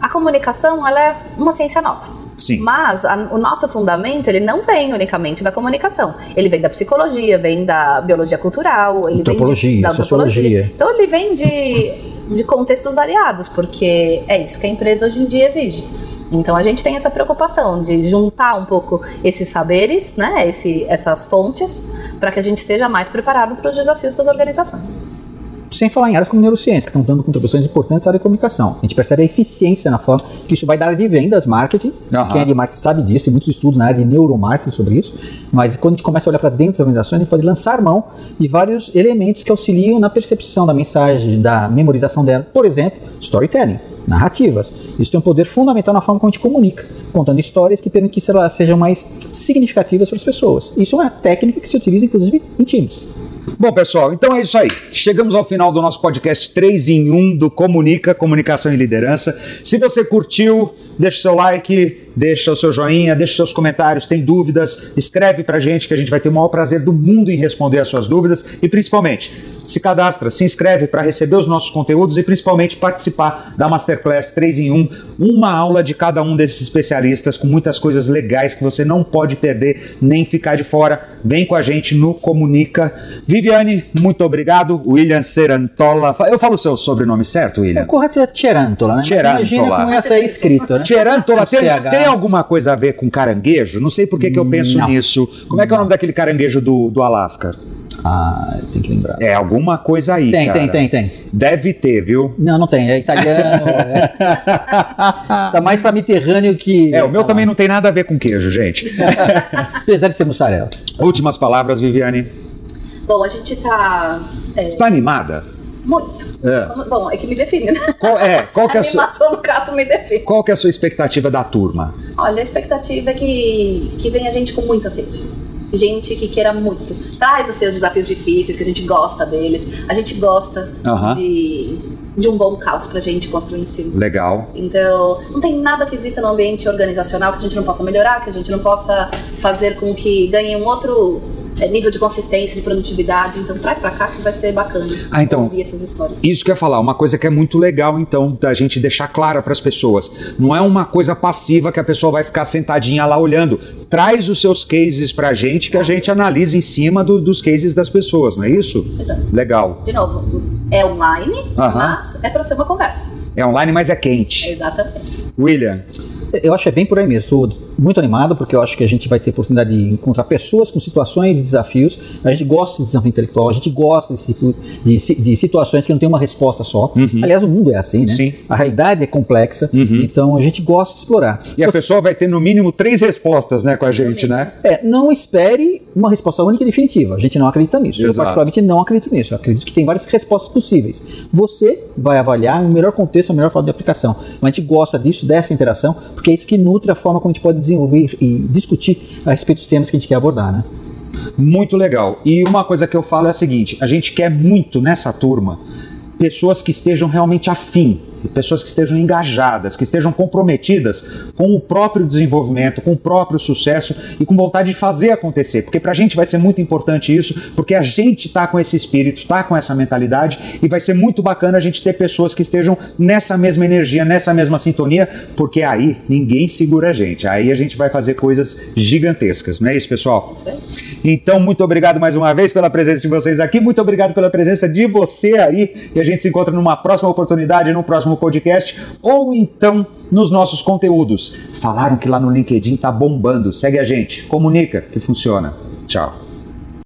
a comunicação ela é uma ciência nova. Sim. Mas a- o nosso fundamento, ele não vem unicamente da comunicação. Ele vem da psicologia, vem da biologia cultural, ele Antropologia, vem de, da sociologia. Então ele vem de, de contextos variados, porque é isso que a empresa hoje em dia exige. Então a gente tem essa preocupação de juntar um pouco esses saberes, né, esse, essas fontes, para que a gente esteja mais preparado para os desafios das organizações. Sem falar em áreas como neurociência, que estão dando contribuições importantes à área de comunicação. A gente percebe a eficiência na forma que isso vai dar de vendas, marketing. Aham. Quem é de marketing sabe disso, tem muitos estudos na área de neuromarketing sobre isso. Mas quando a gente começa a olhar para dentro das organizações, a gente pode lançar mão de vários elementos que auxiliam na percepção da mensagem, da memorização dela. Por exemplo, storytelling, narrativas. Isso tem um poder fundamental na forma como a gente comunica, contando histórias que permitem que elas sejam mais significativas para as pessoas. Isso é uma técnica que se utiliza, inclusive, em times. Bom, pessoal, então é isso aí. Chegamos ao final do nosso podcast 3 em 1 do Comunica, Comunicação e Liderança. Se você curtiu, deixa o seu like, deixa o seu joinha, deixa os seus comentários, tem dúvidas, escreve pra gente que a gente vai ter o maior prazer do mundo em responder as suas dúvidas e principalmente se cadastra, se inscreve para receber os nossos conteúdos e principalmente participar da Masterclass 3 em 1, uma aula de cada um desses especialistas com muitas coisas legais que você não pode perder nem ficar de fora. Vem com a gente no Comunica. Viviane, muito obrigado. William Serantola. Eu falo o seu sobrenome certo, William? O correto seria Cherantola, né? Mas Cherantola. imagina como ia ser escrito, né? Cherantola Com tem, CH. tem alguma coisa a ver com caranguejo? Não sei por que, que eu penso Não. nisso. Como é que é o nome daquele caranguejo do, do Alasca? Ah, tem que lembrar. É alguma coisa aí, Tem, cara. tem, tem, tem. Deve ter, viu? Não, não tem. É italiano. é. Tá mais pra Mediterrâneo que. É, o meu também não tem nada a ver com queijo, gente. Apesar de ser mussarela. Últimas palavras, Viviane. Bom, a gente está Está animada? muito. É. Como- Bom, é que me define, né? Qual, é, qual que é a sua, no caso, me define. qual que é a sua expectativa da turma? Olha, a expectativa é que, que venha gente com muita sede. Gente que queira muito. Traz os seus desafios difíceis, que a gente gosta deles. A gente gosta Aham. de, de um bom caos pra gente construir em cima. Legal. Então, não tem nada que exista no ambiente organizacional que a gente não possa melhorar, que a gente não possa fazer com que ganhe um outro é, nível de consistência, de produtividade. Então, traz pra cá que vai ser bacana Ah, então, ouvir essas histórias. Isso que eu ia falar, uma coisa que é muito legal, então, da gente deixar clara para as pessoas. Não é uma coisa passiva que a pessoa vai ficar sentadinha lá olhando. Traz os seus cases pra gente que a gente analisa em cima do- dos cases das pessoas, não é isso? Exato. Legal. De novo, é online, Aham. mas é pra ser uma conversa. É online, mas é quente. Exatamente. William, Eu acho que é bem por aí mesmo. Muito animado porque eu acho que a gente vai ter oportunidade de encontrar pessoas com situações e desafios. A gente gosta de desafio intelectual, a gente gosta desse tipo de, de situações que não tem uma resposta só. Aliás, o mundo é assim, né? Uhum. Sim. Uhum. A realidade é complexa, então a gente gosta de explorar. e a Você- pessoa vai ter no mínimo três respostas, né, com a gente, né? É, não espere uma resposta única e definitiva. A gente não acredita nisso. Eu, Exato. particularmente, não acredito nisso. Eu acredito que tem várias respostas possíveis. Você vai avaliar o melhor contexto, a melhor forma de aplicação. Mas a gente gosta disso, dessa interação, porque é isso que nutre a forma como a gente pode desenvolver e discutir a respeito dos temas que a gente quer abordar, né? Muito legal. E uma coisa que eu falo é a seguinte: a gente quer muito nessa turma pessoas que estejam realmente afim, pessoas que estejam engajadas, que estejam comprometidas com o próprio desenvolvimento, com o próprio sucesso e com vontade de fazer acontecer. Porque pra gente vai ser muito importante isso, porque a gente tá com esse espírito, tá com essa mentalidade e vai ser muito bacana a gente ter pessoas que estejam nessa mesma energia, nessa mesma sintonia, porque aí ninguém segura a gente. Aí a gente vai fazer coisas gigantescas, não é isso, pessoal? Isso. Então, muito obrigado mais uma vez pela presença de vocês aqui, muito obrigado pela presença de você aí, e a gente se encontra numa próxima oportunidade, num próximo podcast, ou então nos nossos conteúdos. Falaram que lá no LinkedIn tá bombando. Segue a gente, comunica que funciona. Tchau.